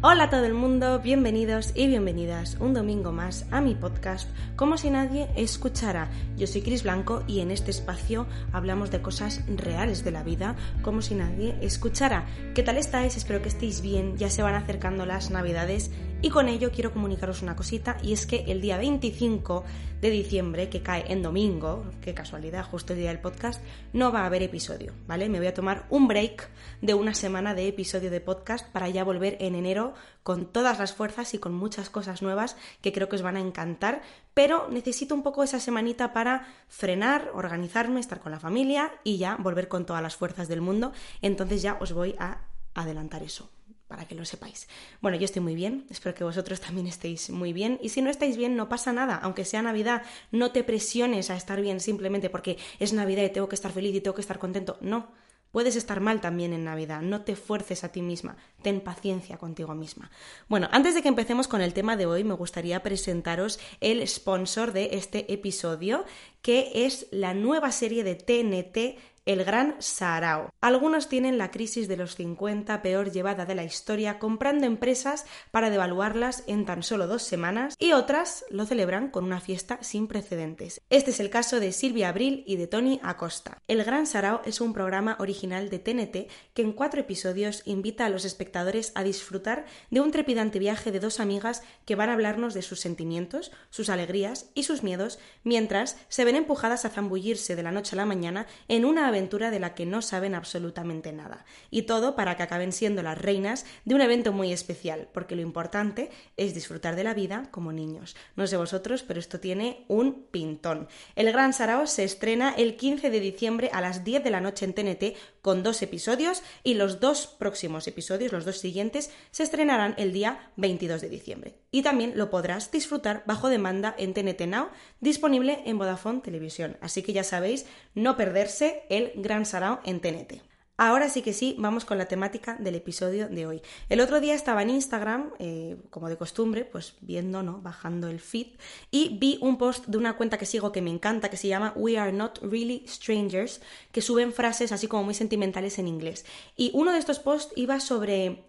Hola a todo el mundo, bienvenidos y bienvenidas un domingo más a mi podcast Como si nadie escuchara. Yo soy Cris Blanco y en este espacio hablamos de cosas reales de la vida como si nadie escuchara. ¿Qué tal estáis? Espero que estéis bien, ya se van acercando las navidades y con ello quiero comunicaros una cosita y es que el día 25 de diciembre, que cae en domingo, qué casualidad, justo el día del podcast, no va a haber episodio, ¿vale? Me voy a tomar un break de una semana de episodio de podcast para ya volver en enero con todas las fuerzas y con muchas cosas nuevas que creo que os van a encantar, pero necesito un poco esa semanita para frenar, organizarme, estar con la familia y ya volver con todas las fuerzas del mundo, entonces ya os voy a adelantar eso para que lo sepáis. Bueno, yo estoy muy bien, espero que vosotros también estéis muy bien y si no estáis bien no pasa nada, aunque sea Navidad, no te presiones a estar bien simplemente porque es Navidad y tengo que estar feliz y tengo que estar contento, no. Puedes estar mal también en Navidad, no te fuerces a ti misma, ten paciencia contigo misma. Bueno, antes de que empecemos con el tema de hoy, me gustaría presentaros el sponsor de este episodio, que es la nueva serie de TNT el Gran Sarao. Algunos tienen la crisis de los 50 peor llevada de la historia comprando empresas para devaluarlas en tan solo dos semanas y otras lo celebran con una fiesta sin precedentes. Este es el caso de Silvia Abril y de Tony Acosta. El Gran Sarao es un programa original de TNT que en cuatro episodios invita a los espectadores a disfrutar de un trepidante viaje de dos amigas que van a hablarnos de sus sentimientos, sus alegrías y sus miedos mientras se ven empujadas a zambullirse de la noche a la mañana en una aventura de la que no saben absolutamente nada. Y todo para que acaben siendo las reinas de un evento muy especial, porque lo importante es disfrutar de la vida como niños. No sé vosotros, pero esto tiene un pintón. El Gran Sarao se estrena el 15 de diciembre a las 10 de la noche en TNT con dos episodios y los dos próximos episodios, los dos siguientes, se estrenarán el día 22 de diciembre. Y también lo podrás disfrutar bajo demanda en TNT Now, disponible en Vodafone Televisión. Así que ya sabéis, no perderse el Gran Sarao en TNT. Ahora sí que sí, vamos con la temática del episodio de hoy. El otro día estaba en Instagram, eh, como de costumbre, pues viendo, ¿no? Bajando el feed, y vi un post de una cuenta que sigo que me encanta, que se llama We Are Not Really Strangers, que suben frases así como muy sentimentales en inglés. Y uno de estos posts iba sobre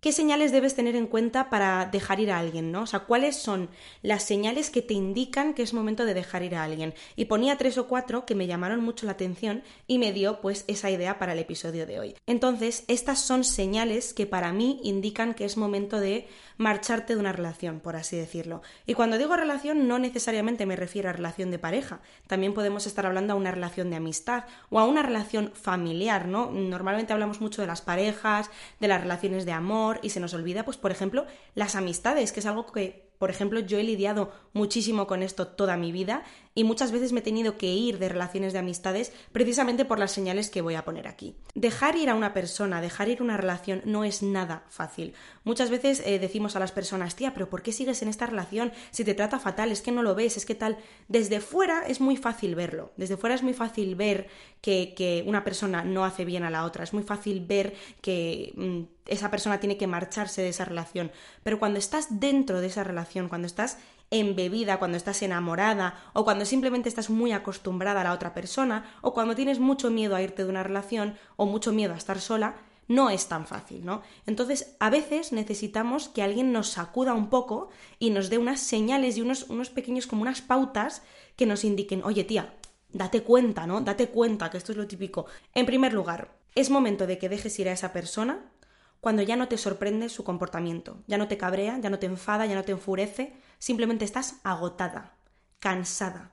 ¿Qué señales debes tener en cuenta para dejar ir a alguien, no? O sea, ¿cuáles son las señales que te indican que es momento de dejar ir a alguien? Y ponía tres o cuatro que me llamaron mucho la atención y me dio pues esa idea para el episodio de hoy. Entonces, estas son señales que para mí indican que es momento de marcharte de una relación, por así decirlo. Y cuando digo relación no necesariamente me refiero a relación de pareja, también podemos estar hablando a una relación de amistad o a una relación familiar, ¿no? Normalmente hablamos mucho de las parejas, de las relaciones de amor, y se nos olvida, pues, por ejemplo, las amistades, que es algo que por ejemplo, yo he lidiado muchísimo con esto toda mi vida y muchas veces me he tenido que ir de relaciones de amistades precisamente por las señales que voy a poner aquí. Dejar ir a una persona, dejar ir una relación no es nada fácil. Muchas veces eh, decimos a las personas, tía, pero ¿por qué sigues en esta relación si te trata fatal? Es que no lo ves, es que tal. Desde fuera es muy fácil verlo. Desde fuera es muy fácil ver que, que una persona no hace bien a la otra. Es muy fácil ver que mm, esa persona tiene que marcharse de esa relación. Pero cuando estás dentro de esa relación, cuando estás embebida, cuando estás enamorada o cuando simplemente estás muy acostumbrada a la otra persona o cuando tienes mucho miedo a irte de una relación o mucho miedo a estar sola, no es tan fácil, ¿no? Entonces, a veces necesitamos que alguien nos sacuda un poco y nos dé unas señales y unos, unos pequeños como unas pautas que nos indiquen, oye tía, date cuenta, ¿no? Date cuenta que esto es lo típico. En primer lugar, es momento de que dejes ir a esa persona cuando ya no te sorprende su comportamiento, ya no te cabrea, ya no te enfada, ya no te enfurece, simplemente estás agotada, cansada.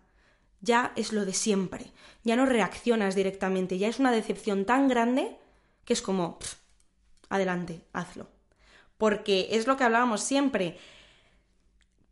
Ya es lo de siempre, ya no reaccionas directamente, ya es una decepción tan grande que es como, adelante, hazlo. Porque es lo que hablábamos siempre,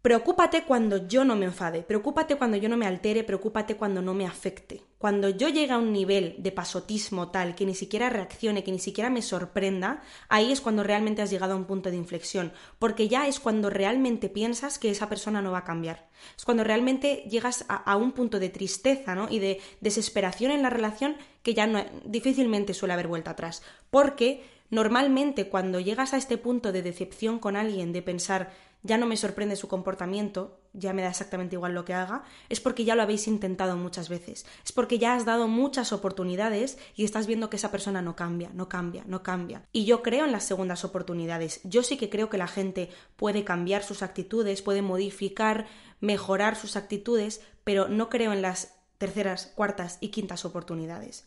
Preocúpate cuando yo no me enfade, preocúpate cuando yo no me altere, preocúpate cuando no me afecte. Cuando yo llegue a un nivel de pasotismo tal que ni siquiera reaccione, que ni siquiera me sorprenda, ahí es cuando realmente has llegado a un punto de inflexión, porque ya es cuando realmente piensas que esa persona no va a cambiar. Es cuando realmente llegas a, un punto de tristeza ¿no? y de desesperación en la relación que ya no, difícilmente suele haber vuelta atrás, porque Normalmente cuando llegas a este punto de decepción con alguien, de pensar ya no me sorprende su comportamiento, ya me da exactamente igual lo que haga, es porque ya lo habéis intentado muchas veces, es porque ya has dado muchas oportunidades y estás viendo que esa persona no cambia, no cambia, no cambia. Y yo creo en las segundas oportunidades, yo sí que creo que la gente puede cambiar sus actitudes, puede modificar, mejorar sus actitudes, pero no creo en las terceras, cuartas y quintas oportunidades.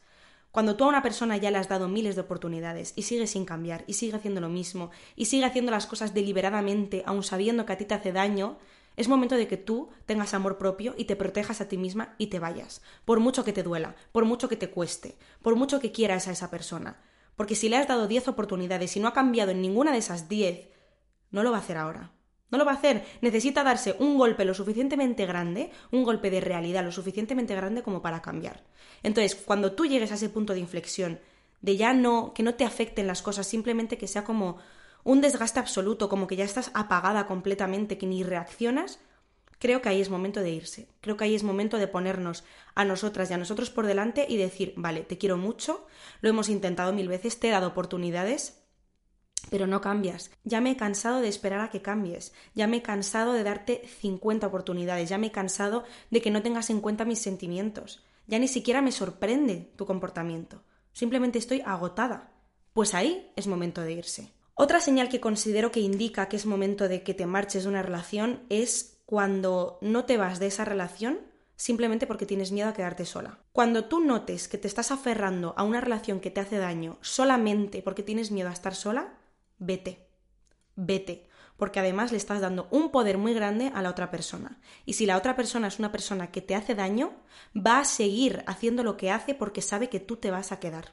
Cuando tú a una persona ya le has dado miles de oportunidades y sigue sin cambiar y sigue haciendo lo mismo y sigue haciendo las cosas deliberadamente, aun sabiendo que a ti te hace daño, es momento de que tú tengas amor propio y te protejas a ti misma y te vayas, por mucho que te duela, por mucho que te cueste, por mucho que quieras a esa persona. Porque si le has dado diez oportunidades y no ha cambiado en ninguna de esas diez, no lo va a hacer ahora. No lo va a hacer. Necesita darse un golpe lo suficientemente grande, un golpe de realidad lo suficientemente grande como para cambiar. Entonces, cuando tú llegues a ese punto de inflexión, de ya no, que no te afecten las cosas, simplemente que sea como un desgaste absoluto, como que ya estás apagada completamente, que ni reaccionas, creo que ahí es momento de irse. Creo que ahí es momento de ponernos a nosotras y a nosotros por delante y decir, vale, te quiero mucho, lo hemos intentado mil veces, te he dado oportunidades, pero no cambias. Ya me he cansado de esperar a que cambies. Ya me he cansado de darte 50 oportunidades. Ya me he cansado de que no tengas en cuenta mis sentimientos. Ya ni siquiera me sorprende tu comportamiento. Simplemente estoy agotada. Pues ahí es momento de irse. Otra señal que considero que indica que es momento de que te marches de una relación es cuando no te vas de esa relación simplemente porque tienes miedo a quedarte sola. Cuando tú notes que te estás aferrando a una relación que te hace daño solamente porque tienes miedo a estar sola, vete, vete, porque además le estás dando un poder muy grande a la otra persona. Y si la otra persona es una persona que te hace daño, va a seguir haciendo lo que hace porque sabe que tú te vas a quedar.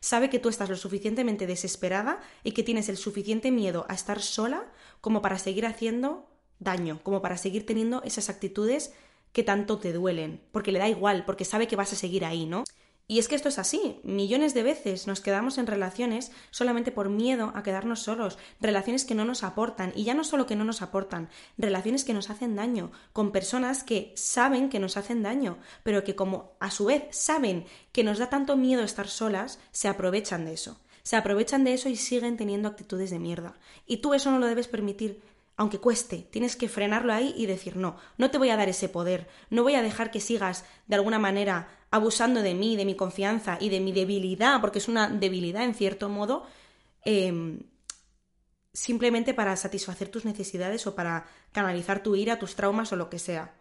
Sabe que tú estás lo suficientemente desesperada y que tienes el suficiente miedo a estar sola como para seguir haciendo daño, como para seguir teniendo esas actitudes que tanto te duelen, porque le da igual, porque sabe que vas a seguir ahí, ¿no? Y es que esto es así. Millones de veces nos quedamos en relaciones solamente por miedo a quedarnos solos, relaciones que no nos aportan, y ya no solo que no nos aportan, relaciones que nos hacen daño, con personas que saben que nos hacen daño, pero que como a su vez saben que nos da tanto miedo estar solas, se aprovechan de eso. Se aprovechan de eso y siguen teniendo actitudes de mierda. Y tú eso no lo debes permitir aunque cueste, tienes que frenarlo ahí y decir no, no te voy a dar ese poder, no voy a dejar que sigas de alguna manera abusando de mí, de mi confianza y de mi debilidad, porque es una debilidad en cierto modo, em, simplemente para satisfacer tus necesidades o para canalizar tu ira, tus traumas o lo que sea.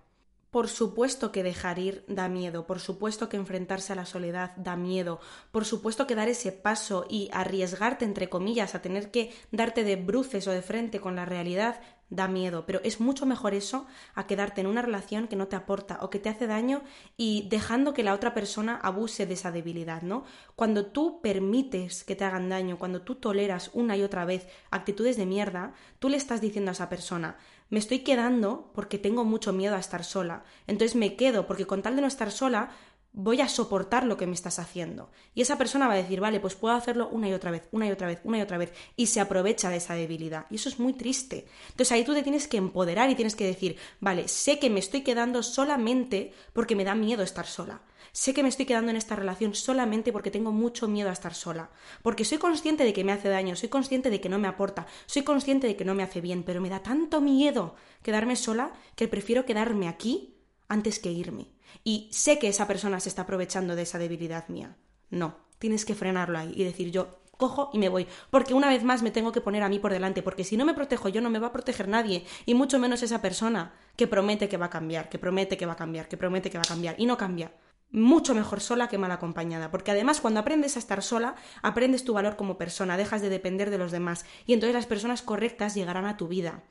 Por supuesto que dejar ir da miedo, por supuesto que enfrentarse a la soledad da miedo, por supuesto que dar ese paso y arriesgarte, entre comillas, a tener que darte de bruces o de frente con la realidad da miedo, pero es mucho mejor eso a quedarte en una relación que no te aporta o que te hace daño y dejando que la otra persona abuse de esa debilidad, ¿no? Cuando tú permites que te hagan daño, cuando tú toleras una y otra vez actitudes de mierda, tú le estás diciendo a esa persona, me estoy quedando porque tengo mucho miedo a estar sola, entonces me quedo porque con tal de no estar sola voy a soportar lo que me estás haciendo. Y esa persona va a decir, vale, pues puedo hacerlo una y otra vez, una y otra vez, una y otra vez, y se aprovecha de esa debilidad. Y eso es muy triste. Entonces ahí tú te tienes que empoderar y tienes que decir, vale, sé que me estoy quedando solamente porque me da miedo estar sola. Sé que me estoy quedando en esta relación solamente porque tengo mucho miedo a estar sola. Porque soy consciente de que me hace daño, soy consciente de que no me aporta, soy consciente de que no me hace bien, pero me da tanto miedo quedarme sola que prefiero quedarme aquí antes que irme y sé que esa persona se está aprovechando de esa debilidad mía. No, tienes que frenarlo ahí y decir yo cojo y me voy, porque una vez más me tengo que poner a mí por delante, porque si no me protejo yo no me va a proteger nadie, y mucho menos esa persona que promete que va a cambiar, que promete que va a cambiar, que promete que va a cambiar, y no cambia. Mucho mejor sola que mal acompañada, porque además cuando aprendes a estar sola, aprendes tu valor como persona, dejas de depender de los demás, y entonces las personas correctas llegarán a tu vida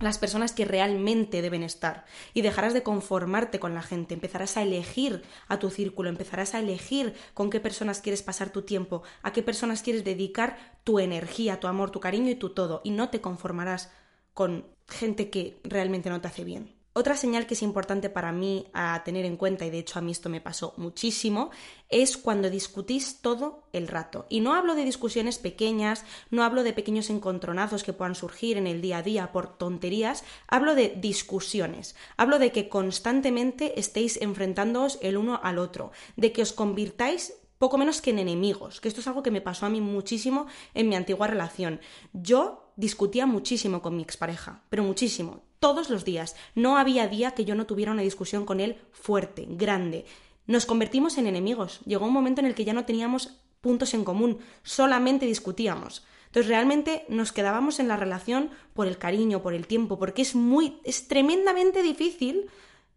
las personas que realmente deben estar. Y dejarás de conformarte con la gente, empezarás a elegir a tu círculo, empezarás a elegir con qué personas quieres pasar tu tiempo, a qué personas quieres dedicar tu energía, tu amor, tu cariño y tu todo. Y no te conformarás con gente que realmente no te hace bien. Otra señal que es importante para mí a tener en cuenta, y de hecho a mí esto me pasó muchísimo, es cuando discutís todo el rato. Y no hablo de discusiones pequeñas, no hablo de pequeños encontronazos que puedan surgir en el día a día por tonterías, hablo de discusiones. Hablo de que constantemente estéis enfrentándoos el uno al otro, de que os convirtáis poco menos que en enemigos, que esto es algo que me pasó a mí muchísimo en mi antigua relación. Yo discutía muchísimo con mi expareja, pero muchísimo, todos los días. No había día que yo no tuviera una discusión con él fuerte, grande. Nos convertimos en enemigos. Llegó un momento en el que ya no teníamos puntos en común, solamente discutíamos. Entonces realmente nos quedábamos en la relación por el cariño, por el tiempo, porque es muy, es tremendamente difícil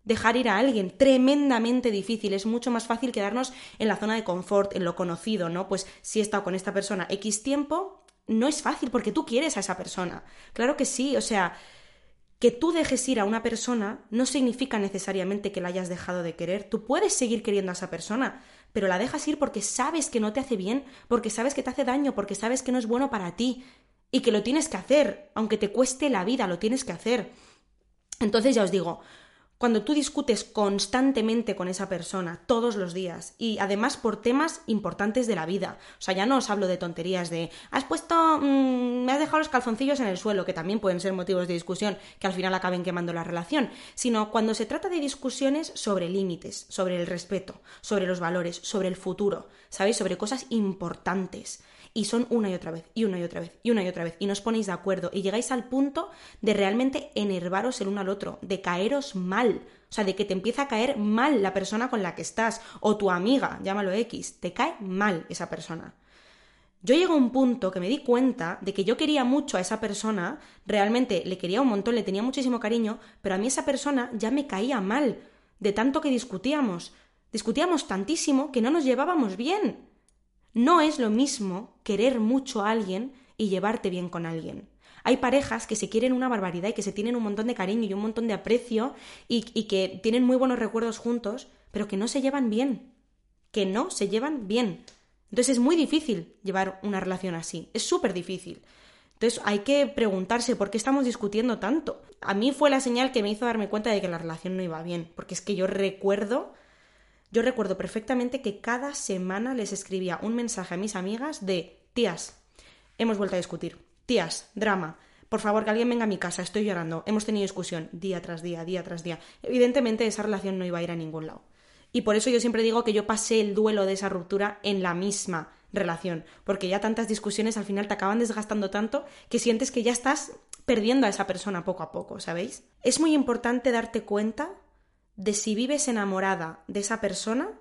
dejar ir a alguien, tremendamente difícil. Es mucho más fácil quedarnos en la zona de confort, en lo conocido, ¿no? Pues si he estado con esta persona X tiempo, no es fácil porque tú quieres a esa persona. Claro que sí, o sea, que tú dejes ir a una persona no significa necesariamente que la hayas dejado de querer. Tú puedes seguir queriendo a esa persona, pero la dejas ir porque sabes que no te hace bien, porque sabes que te hace daño, porque sabes que no es bueno para ti y que lo tienes que hacer, aunque te cueste la vida, lo tienes que hacer. Entonces ya os digo, cuando tú discutes constantemente con esa persona, todos los días, y además por temas importantes de la vida, o sea, ya no os hablo de tonterías de, has puesto, mm, me has dejado los calzoncillos en el suelo, que también pueden ser motivos de discusión, que al final acaben quemando la relación, sino cuando se trata de discusiones sobre límites, sobre el respeto, sobre los valores, sobre el futuro, ¿sabéis? Sobre cosas importantes y son una y otra vez, y una y otra vez, y una y otra vez, y no os ponéis de acuerdo, y llegáis al punto de realmente enervaros el uno al otro, de caeros mal, o sea, de que te empieza a caer mal la persona con la que estás, o tu amiga, llámalo X, te cae mal esa persona. Yo llego a un punto que me di cuenta de que yo quería mucho a esa persona, realmente le quería un montón, le tenía muchísimo cariño, pero a mí esa persona ya me caía mal, de tanto que discutíamos. Discutíamos tantísimo que no nos llevábamos bien. No es lo mismo querer mucho a alguien y llevarte bien con alguien. Hay parejas que se quieren una barbaridad y que se tienen un montón de cariño y un montón de aprecio y, que tienen muy buenos recuerdos juntos, pero que no se llevan bien. Que no se llevan bien. Entonces es muy difícil llevar una relación así. Es súper difícil. Entonces hay que preguntarse por qué estamos discutiendo tanto. A mí fue la señal que me hizo darme cuenta de que la relación no iba bien, porque es que yo recuerdo yo recuerdo perfectamente que cada semana les escribía un mensaje a mis amigas de tías, hemos vuelto a discutir, tías, drama, por favor que alguien venga a mi casa, estoy llorando, hemos tenido discusión día tras día, día tras día. Evidentemente esa relación no iba a ir a ningún lado. Y por eso yo siempre digo que yo pasé el duelo de esa ruptura en la misma relación, porque ya tantas discusiones al final te acaban desgastando tanto que sientes que ya estás perdiendo a esa persona poco a poco, ¿sabéis? Es muy importante darte cuenta de si vives enamorada de esa persona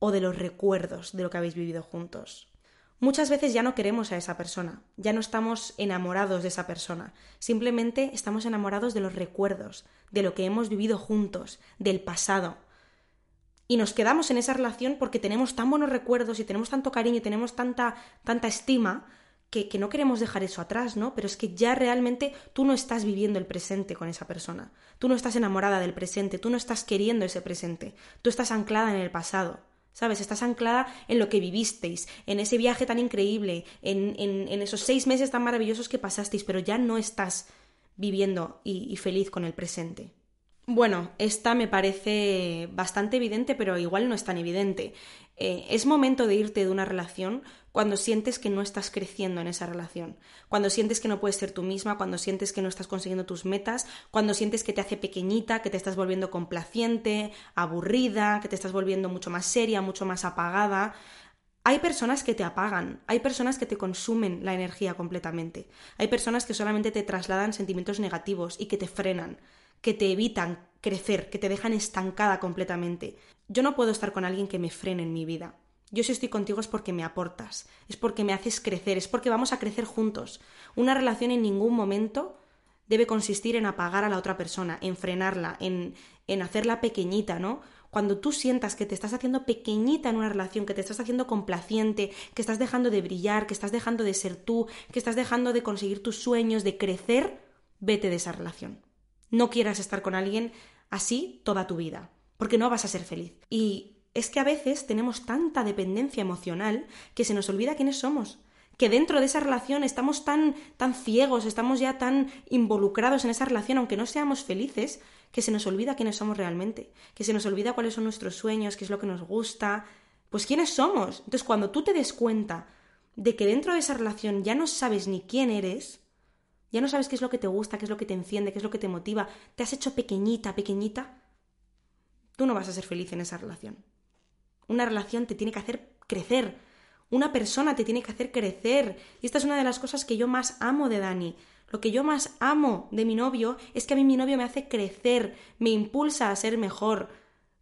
o de los recuerdos de lo que habéis vivido juntos. Muchas veces ya no queremos a esa persona, ya no estamos enamorados de esa persona, simplemente estamos enamorados de los recuerdos, de lo que hemos vivido juntos, del pasado. Y nos quedamos en esa relación porque tenemos tan buenos recuerdos y tenemos tanto cariño y tenemos tanta, tanta estima que, no queremos dejar eso atrás, ¿no? Pero es que ya realmente tú no estás viviendo el presente con esa persona. Tú no estás enamorada del presente, tú no estás queriendo ese presente. Tú estás anclada en el pasado. ¿Sabes? Estás anclada en lo que vivisteis, en ese viaje tan increíble, en, en, esos seis meses tan maravillosos que pasasteis, pero ya no estás viviendo y feliz con el presente. Bueno, esta me parece bastante evidente, pero igual no es tan evidente. Eh, es momento de irte de una relación cuando sientes que no estás creciendo en esa relación, cuando sientes que no puedes ser tú misma, cuando sientes que no estás consiguiendo tus metas, cuando sientes que te hace pequeñita, que te estás volviendo complaciente, aburrida, que te estás volviendo mucho más seria, mucho más apagada. Hay personas que te apagan, hay personas que te consumen la energía completamente, hay personas que solamente te trasladan sentimientos negativos y que te frenan que te evitan crecer, que te dejan estancada completamente. Yo no puedo estar con alguien que me frene en mi vida. Yo si estoy contigo es porque me aportas, es porque me haces crecer, es porque vamos a crecer juntos. Una relación en ningún momento debe consistir en apagar a la otra persona, en frenarla, en, en hacerla pequeñita, ¿no? Cuando tú sientas que te estás haciendo pequeñita en una relación, que te estás haciendo complaciente, que estás dejando de brillar, que estás dejando de ser tú, que estás dejando de conseguir tus sueños, de crecer, vete de esa relación. No quieras estar con alguien así toda tu vida, porque no vas a ser feliz. Y es que a veces tenemos tanta dependencia emocional que se nos olvida quiénes somos. Que dentro de esa relación estamos tan, tan ciegos, estamos ya tan involucrados en esa relación, aunque no seamos felices, que se nos olvida quiénes somos realmente, que se nos olvida cuáles son nuestros sueños, qué es lo que nos gusta, pues quiénes somos. Entonces, cuando tú te des cuenta de que dentro de esa relación ya no sabes ni quién eres, ya no sabes qué es lo que te gusta, qué es lo que te enciende, qué es lo que te motiva, te has hecho pequeñita, pequeñita, tú no vas a ser feliz en esa relación. Una relación te tiene que hacer crecer. Una persona te tiene que hacer crecer. Y esta es una de las cosas que yo más amo de Dani. Lo que yo más amo de mi novio es que a mí mi novio me hace crecer, me impulsa a ser mejor.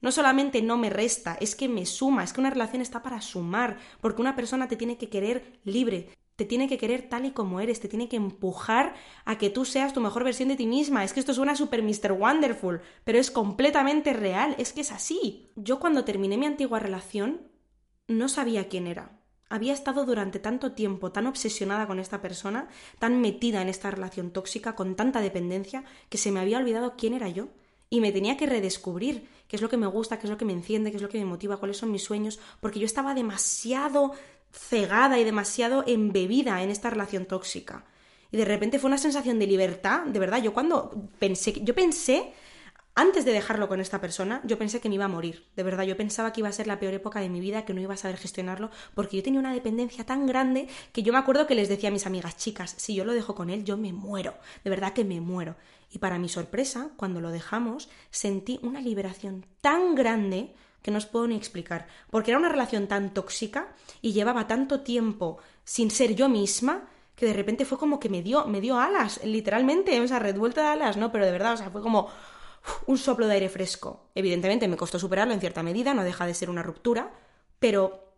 No solamente no me resta, es que me suma, es que una relación está para sumar, porque una persona te tiene que querer libre, te tiene que querer tal y como eres, te tiene que empujar a que tú seas tu mejor versión de ti misma. Es que esto suena super Mr. Wonderful, pero es completamente real, es que es así. Yo cuando terminé mi antigua relación no sabía quién era. Había estado durante tanto tiempo tan obsesionada con esta persona, tan metida en esta relación tóxica, con tanta dependencia, que se me había olvidado quién era yo. Y me tenía que redescubrir qué es lo que me gusta, qué es lo que me enciende, qué es lo que me motiva, cuáles son mis sueños, porque yo estaba demasiado cegada y demasiado embebida en esta relación tóxica. Y de repente fue una sensación de libertad, de verdad, yo cuando pensé, yo pensé, antes de dejarlo con esta persona, yo pensé que me iba a morir, de verdad, yo pensaba que iba a ser la peor época de mi vida, que no iba a saber gestionarlo, porque yo tenía una dependencia tan grande que yo me acuerdo que les decía a mis amigas, chicas, si yo lo dejo con él, yo me muero, de verdad que me muero. Y para mi sorpresa, cuando lo dejamos, sentí una liberación tan grande que no os puedo ni explicar, porque era una relación tan tóxica y llevaba tanto tiempo sin ser yo misma que de repente fue como que me dio, me dio alas, literalmente, o sea, revuelta de alas, ¿no? Pero de verdad, o sea, fue como un soplo de aire fresco. Evidentemente me costó superarlo en cierta medida, no deja de ser una ruptura, pero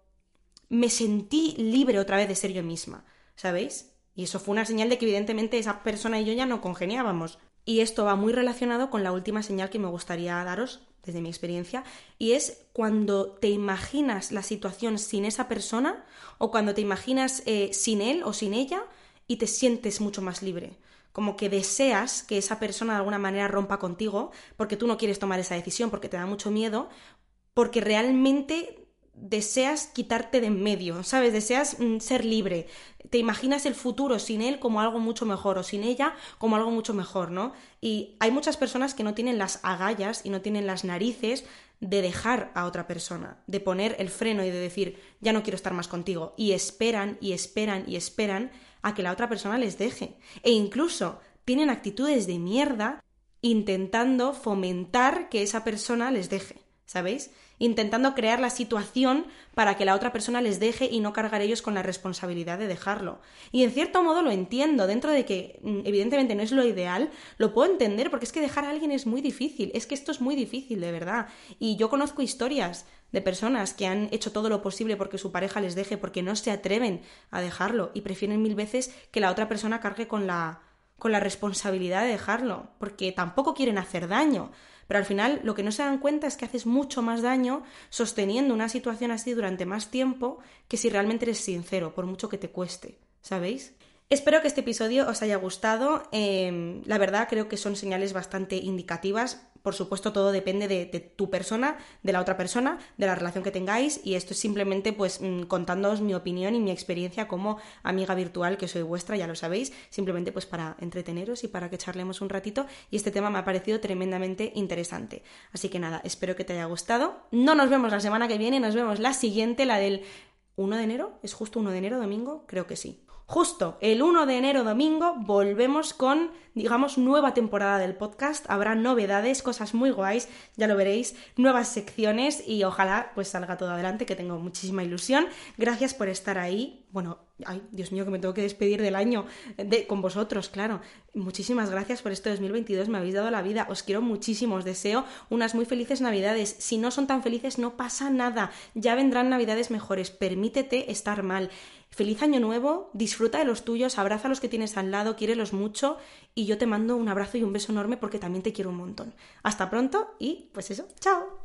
me sentí libre otra vez de ser yo misma, ¿sabéis? Y eso fue una señal de que evidentemente esa persona y yo ya no congeniábamos. Y esto va muy relacionado con la última señal que me gustaría daros desde mi experiencia, y es cuando te imaginas la situación sin esa persona o cuando te imaginas eh, sin él o sin ella y te sientes mucho más libre. Como que deseas que esa persona de alguna manera rompa contigo porque tú no quieres tomar esa decisión, porque te da mucho miedo, porque realmente deseas quitarte de en medio, ¿sabes? Deseas mm, ser libre. Te imaginas el futuro sin él como algo mucho mejor o sin ella como algo mucho mejor, ¿no? Y hay muchas personas que no tienen las agallas y no tienen las narices de dejar a otra persona, de poner el freno y de decir, ya no quiero estar más contigo. Y esperan y esperan y esperan a que la otra persona les deje. E incluso tienen actitudes de mierda intentando fomentar que esa persona les deje, ¿sabéis? intentando crear la situación para que la otra persona les deje y no cargar ellos con la responsabilidad de dejarlo. Y en cierto modo lo entiendo, dentro de que mm, evidentemente no es lo ideal, lo puedo entender porque es que dejar a alguien es muy difícil, es que esto es muy difícil, de verdad. Y yo conozco historias de personas que han hecho todo lo posible porque su pareja les deje, porque no se atreven a dejarlo y prefieren mil veces que la otra persona cargue con la con la responsabilidad de dejarlo, porque tampoco quieren hacer daño. Pero al final lo que no se dan cuenta es que haces mucho más daño sosteniendo una situación así durante más tiempo que si realmente eres sincero, por mucho que te cueste, ¿sabéis? Espero que este episodio os haya gustado. Em, la verdad creo que son señales bastante indicativas. Por supuesto, todo depende de, tu persona, de la otra persona, de la relación que tengáis. Y esto es simplemente, pues, mm, contándoos mi opinión y mi experiencia como amiga virtual que soy vuestra, ya lo sabéis. Simplemente, pues, para entreteneros y para que charlemos un ratito. Y este tema me ha parecido tremendamente interesante. Así que nada, espero que te haya gustado. No nos vemos la semana que viene, nos vemos la siguiente, la del 1 de enero. ¿Es justo 1 de enero, domingo? Creo que sí. Justo el 1 de enero domingo volvemos con, digamos, nueva temporada del podcast. Habrá novedades, cosas muy guays, ya lo veréis, nuevas secciones y ojalá pues salga todo adelante, que tengo muchísima ilusión. Gracias por estar ahí. Bueno, ay, Dios mío, que me tengo que despedir del año de, con vosotros, claro. Muchísimas gracias por este 2022, me habéis dado la vida, os quiero muchísimo, os deseo unas muy felices navidades. Si no son tan felices, no pasa nada, ya vendrán navidades mejores, permítete estar mal. Feliz año nuevo, disfruta de los tuyos, abraza a los que tienes al lado, quiérelos mucho y yo te mando un abrazo y un beso enorme porque también te quiero un montón. Hasta pronto y pues eso, chao.